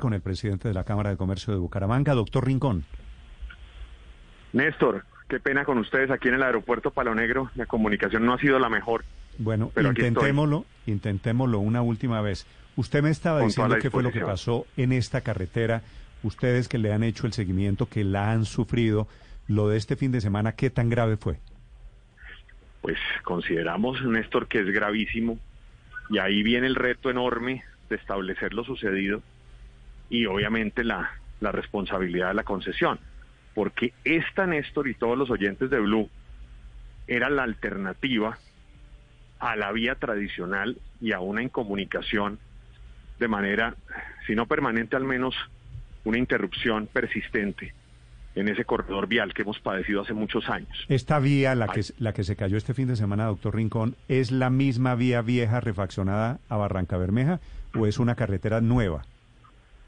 con el presidente de la Cámara de Comercio de Bucaramanga, doctor Rincón. Néstor, qué pena con ustedes aquí en el aeropuerto Palo Negro. La comunicación no ha sido la mejor. Bueno, intentémoslo, intentémoslo una última vez. Usted me estaba diciendo qué fue lo que pasó en esta carretera. Ustedes que le han hecho el seguimiento, que la han sufrido, lo de este fin de semana, ¿qué tan grave fue? Pues consideramos, Néstor, que es gravísimo. Y ahí viene el reto enorme de establecer lo sucedido y obviamente la, la responsabilidad de la concesión. Porque esta, Néstor, y todos los oyentes de Blue, era la alternativa a la vía tradicional y a una incomunicación de manera, si no permanente, al menos una interrupción persistente en ese corredor vial que hemos padecido hace muchos años. Esta vía, la que, la que se cayó este fin de semana, doctor Rincón, ¿es la misma vía vieja refaccionada a Barranca Bermeja o es una carretera nueva?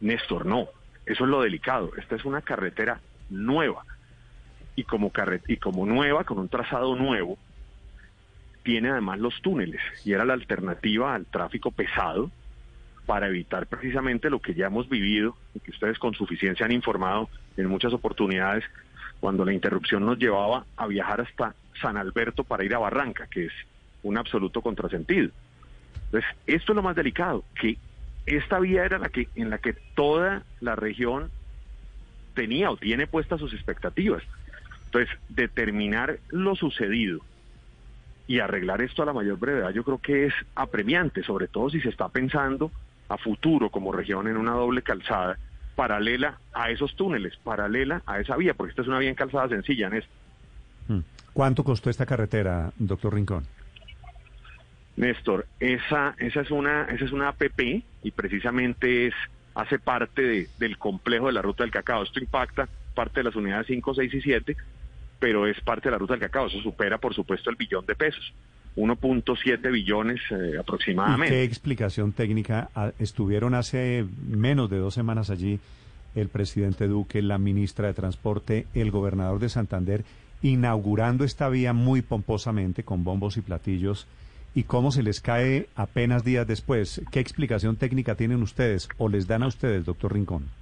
Néstor, no. Eso es lo delicado. Esta es una carretera nueva. Y como, y como nueva, con un trazado nuevo, tiene además los túneles. Y era la alternativa al tráfico pesado para evitar precisamente lo que ya hemos vivido y que ustedes con suficiencia han informado en muchas oportunidades cuando la interrupción nos llevaba a viajar hasta San Alberto para ir a Barranca, que es un absoluto contrasentido. Entonces, esto es lo más delicado, que esta vía era la que en la que toda la región tenía o tiene puestas sus expectativas. Entonces, determinar lo sucedido y arreglar esto a la mayor brevedad yo creo que es apremiante, sobre todo si se está pensando a futuro como región en una doble calzada paralela a esos túneles, paralela a esa vía, porque esta es una vía en calzada sencilla, en mm. ¿Cuánto costó esta carretera, doctor Rincón? Néstor, esa, esa es una, esa es una APP y precisamente es, hace parte del complejo de la ruta del cacao. Esto impacta parte de las unidades 5, 6 y 7, pero es parte de la ruta del cacao. Eso supera, por supuesto, el billón de pesos. 1.7 billones eh, aproximadamente. ¿Qué explicación técnica ah, estuvieron hace menos de dos semanas allí el presidente Duque, la ministra de Transporte, el gobernador de Santander, inaugurando esta vía muy pomposamente con bombos y platillos? Y cómo se les cae apenas días después. ¿Qué explicación técnica tienen ustedes o les dan a ustedes, doctor Rincón?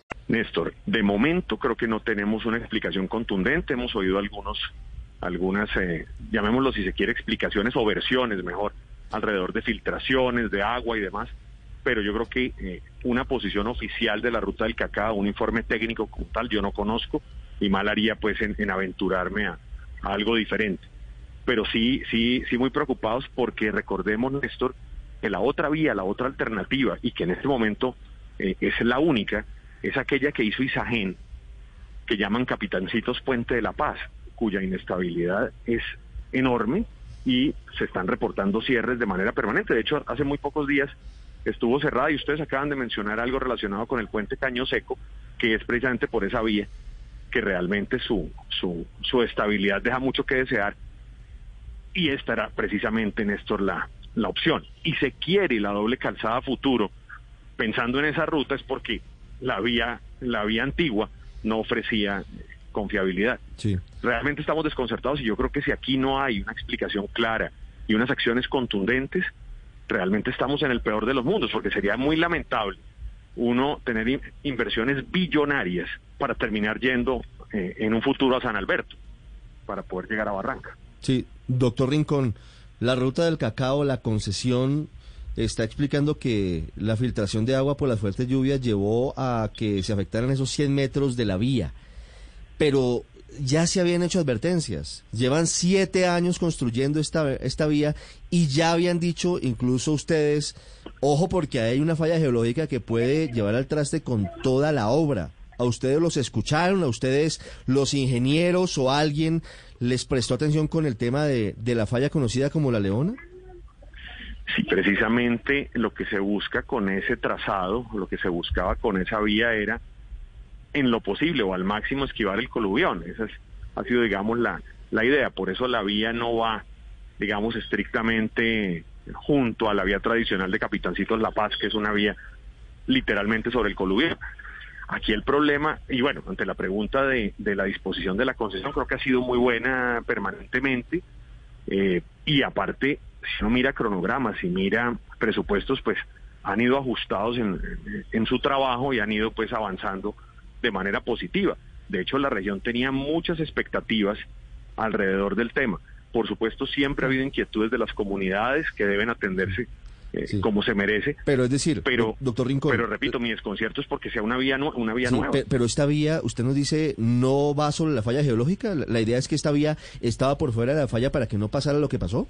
Néstor, de momento creo que no tenemos una explicación contundente. Hemos oído algunos, algunas, eh, llamémoslo si se quiere, explicaciones o versiones mejor, alrededor de filtraciones de agua y demás. Pero yo creo que eh, una posición oficial de la ruta del cacao, un informe técnico como tal, yo no conozco y mal haría pues en, aventurarme a, algo diferente. Pero sí, sí, sí muy preocupados porque recordemos, Néstor, que la otra vía, la otra alternativa y que en este momento eh, es la única, es aquella que hizo Isagen, que llaman Capitancitos Puente de la Paz, cuya inestabilidad es enorme y se están reportando cierres de manera permanente. De hecho, hace muy pocos días estuvo cerrada y ustedes acaban de mencionar algo relacionado con el puente Caño Seco, que es precisamente por esa vía que realmente su, su, estabilidad deja mucho que desear y esta era precisamente, Néstor, la, la opción. Y se quiere la doble calzada futuro, pensando en esa ruta, es porque la vía, la vía antigua no ofrecía confiabilidad. Sí. Realmente estamos desconcertados y yo creo que si aquí no hay una explicación clara y unas acciones contundentes, realmente estamos en el peor de los mundos, porque sería muy lamentable uno tener inversiones billonarias para terminar yendo eh, en un futuro a San Alberto, para poder llegar a Barranca. Sí, doctor Rincón, la ruta del cacao, la concesión está explicando que la filtración de agua por las fuertes lluvias llevó a que se afectaran esos 100 metros de la vía. Pero ya se habían hecho advertencias. Llevan siete años construyendo esta, esta vía y ya habían dicho, incluso ustedes, ojo porque hay una falla geológica que puede llevar al traste con toda la obra. ¿A ustedes los escucharon? ¿A ustedes los ingenieros o alguien les prestó atención con el tema de, de la falla conocida como la Leona? Sí, precisamente lo que se busca con ese trazado, lo que se buscaba con esa vía era en lo posible o al máximo esquivar el coluvión. Esa ha sido, digamos, la, la idea. Por eso la vía no va, digamos, estrictamente junto a la vía tradicional de Capitancitos La Paz, que es una vía literalmente sobre el coluvión. Aquí el problema, y bueno, ante la pregunta de, de la disposición de la concesión, creo que ha sido muy buena permanentemente. Eh, y aparte, si uno mira cronogramas y mira presupuestos, pues han ido ajustados en, en su trabajo y han ido pues avanzando de manera positiva. De hecho, la región tenía muchas expectativas alrededor del tema. Por supuesto, siempre ha habido inquietudes de las comunidades que deben atenderse eh, como se merece. Pero es decir, pero, doctor Rincón. Pero repito, mi desconcierto es porque sea una vía, una vía nueva. Pero esta vía, usted nos dice, no va sobre la falla geológica. La, idea es que esta vía estaba por fuera de la falla para que no pasara lo que pasó.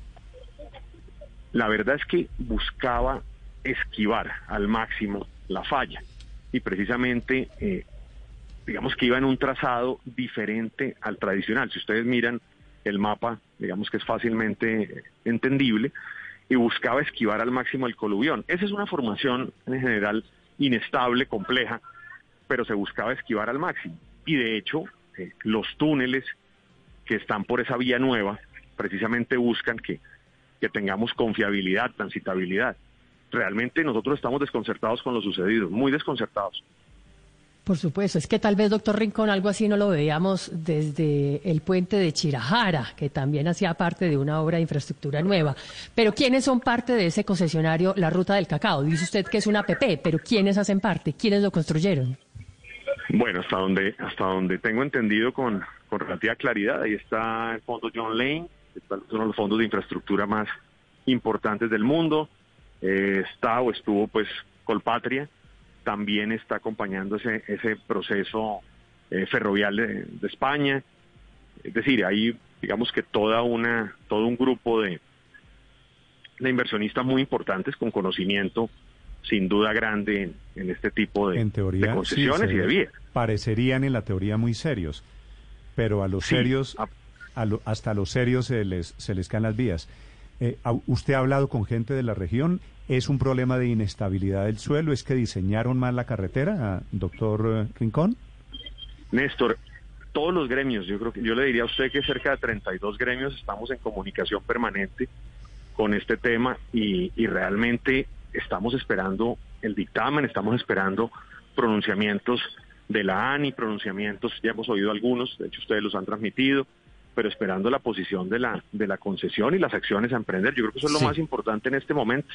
La verdad es que buscaba esquivar al máximo la falla. Y precisamente eh, digamos que iba en un trazado diferente al tradicional. Si ustedes miran el mapa, digamos que es fácilmente entendible, y buscaba esquivar al máximo el coluvión. Esa es una formación en general inestable, compleja, pero se buscaba esquivar al máximo. Y de hecho, eh, los túneles que están por esa vía nueva precisamente buscan que, que tengamos confiabilidad, transitabilidad. Realmente nosotros estamos desconcertados con lo sucedido, muy desconcertados. Por supuesto, es que tal vez, doctor Rincón, algo así no lo veíamos desde el puente de Chirajara, que también hacía parte de una obra de infraestructura nueva. Pero ¿quiénes son parte de ese concesionario, la Ruta del Cacao? Dice usted que es una PP, pero ¿quiénes hacen parte? ¿Quiénes lo construyeron? Bueno, hasta donde, hasta donde tengo entendido con, con relativa claridad, ahí está el fondo John Lane, son uno de los fondos de infraestructura más importantes del mundo. Eh, está o estuvo pues Colpatria también está acompañando ese, ese proceso eh, ferrovial de, España. Es decir, hay, digamos que toda una, todo un grupo de, de inversionistas muy importantes con conocimiento sin duda grande en, este tipo de, concesiones y de vías. Parecerían en la teoría muy serios, pero a los serios, hasta a los serios se les, se les caen las vías. Eh, ¿Usted ha hablado con gente de la región? ¿Es un problema de inestabilidad del suelo? ¿Es que diseñaron mal la carretera, doctor eh, Rincón? Néstor, todos los gremios, yo creo que yo le diría a usted que cerca de 32 gremios estamos en comunicación permanente con este tema y realmente estamos esperando el dictamen, estamos esperando pronunciamientos de la ANI, pronunciamientos, ya hemos oído algunos, de hecho ustedes los han transmitido, pero esperando la posición de la, de la concesión y las acciones a emprender. Yo creo que eso es lo más importante en este momento.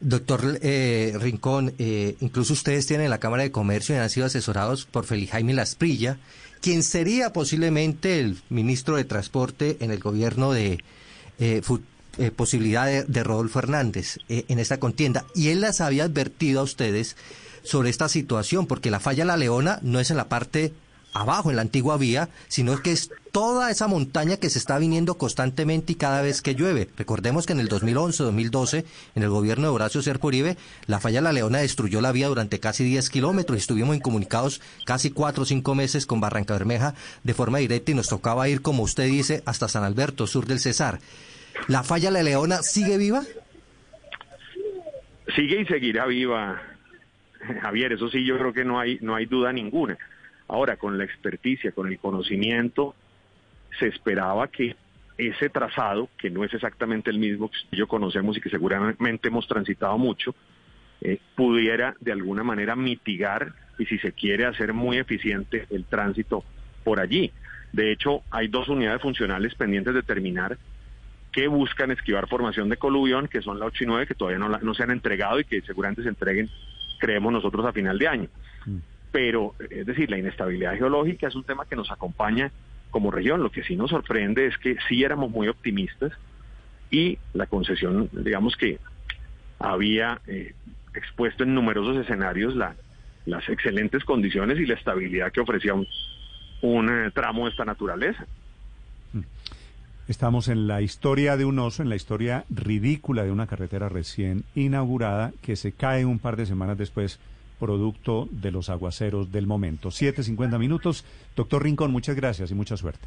Doctor eh, Rincón, eh, incluso ustedes tienen la Cámara de Comercio y han sido asesorados por Feliz Jaime Lasprilla, quien sería posiblemente el ministro de Transporte en el gobierno de eh, posibilidad de, de, Rodolfo Hernández en esta contienda. Y él las había advertido a ustedes sobre esta situación, porque la falla La Leona no es en la parte abajo en la antigua vía, sino que es toda esa montaña que se está viniendo constantemente y cada vez que llueve. Recordemos que en el 2011-2012, en el gobierno de Horacio Serpo Uribe, la falla La Leona destruyó la vía durante casi 10 kilómetros y estuvimos incomunicados casi 4 o 5 meses con Barranca Bermeja de forma directa y nos tocaba ir, como usted dice, hasta San Alberto, sur del Cesar. ¿La falla La Leona sigue viva? Sigue y seguirá viva, Javier, eso sí, yo creo que no hay, no hay duda ninguna. Ahora, con la experticia, con el conocimiento, se esperaba que ese trazado, que no es exactamente el mismo que yo conocemos y que seguramente hemos transitado mucho, eh, pudiera de alguna manera mitigar y si se quiere hacer muy eficiente el tránsito por allí. De hecho, hay dos unidades funcionales pendientes de terminar que buscan esquivar formación de coluvión, que son la 8 y 9, que todavía no, no se han entregado y que seguramente se entreguen, creemos nosotros, a final de año. Mm pero es decir, la inestabilidad geológica es un tema que nos acompaña como región. Lo que sí nos sorprende es que sí éramos muy optimistas y la concesión, digamos que había eh, expuesto en numerosos escenarios la, las excelentes condiciones y la estabilidad que ofrecía un, eh, tramo de esta naturaleza. Estamos en la historia de un oso, en la historia ridícula de una carretera recién inaugurada que se cae un par de semanas después producto de los aguaceros del momento. 7.50 minutos. Doctor Rincón, muchas gracias y mucha suerte.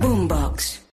Boombox.